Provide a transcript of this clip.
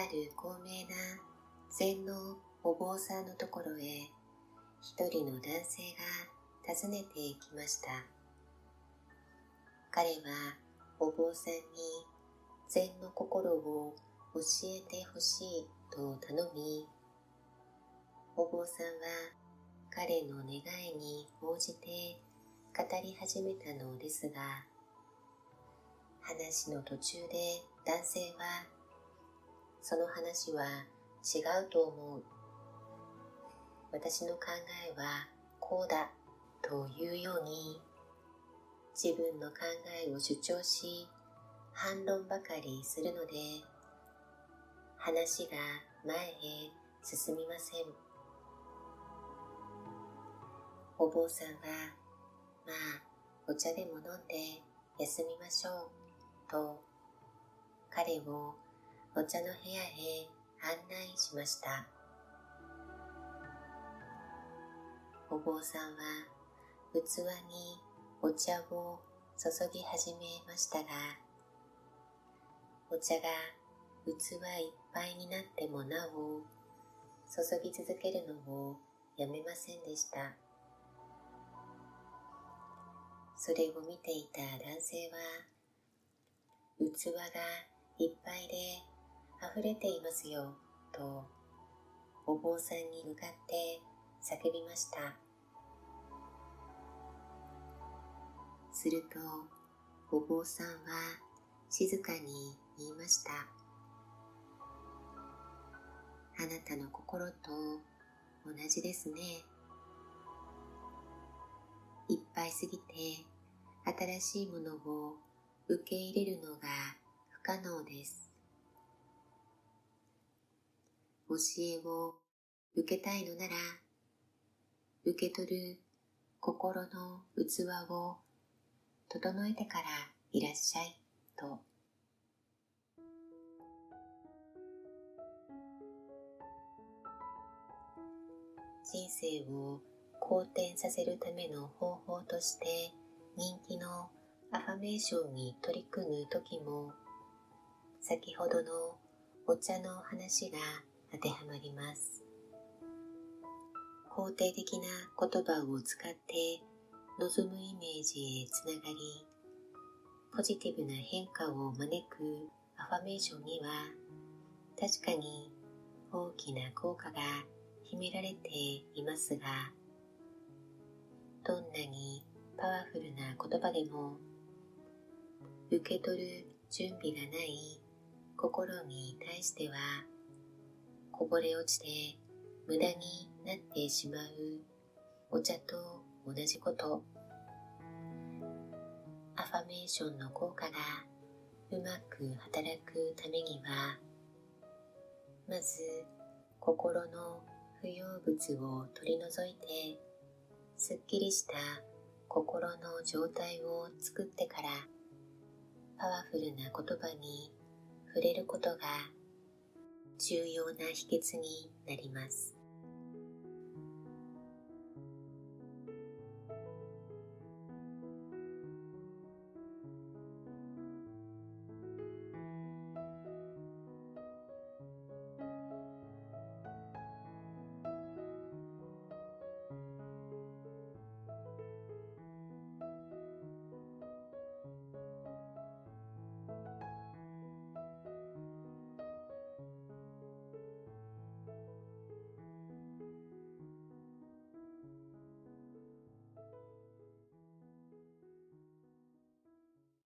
ある高名な禅のお坊さんのところへ一人の男性が訪ねてきました。彼はお坊さんに禅の心を教えてほしいと頼み、お坊さんは彼の願いに応じて語り始めたのですが、話の途中で男性は、その話は違うと思う。私の考えはこうだというように、自分の考えを主張し、反論ばかりするので、話が前へ進みません。お坊さんは、まあ、お茶でも飲んで休みましょう、と、彼をお茶の部屋へ案内しました。お坊さんは器にお茶を注ぎ始めましたが、お茶が器いっぱいになってもなお注ぎ続けるのをやめませんでした。それを見ていた男性は、器がいっぱいで溢れていますよ、とお坊さんに向かって叫びました。すると、お坊さんは静かに言いました。あなたの心と同じですね。いっぱいすぎて新しいものを受け入れるのが不可能です。教えを受けたいのなら、受け取る心の器を整えてからいらっしゃいと。人生を好転させるための方法として人気のアファメーションに取り組む時も先ほどのお茶の話が当てはまります。肯定的な言葉を使って望むイメージへつながりポジティブな変化を招くアファメーションには確かに大きな効果が秘められていますがどんなにパワフルな言葉でも受け取る準備がない心に対してはこぼれ落ちて無駄になってしまう。お茶と同じこと。アファメーションの効果がうまく働くためにはまず心の不要物を取り除いてすっきりした心の状態を作ってからパワフルな言葉に触れることが重要な秘訣になります。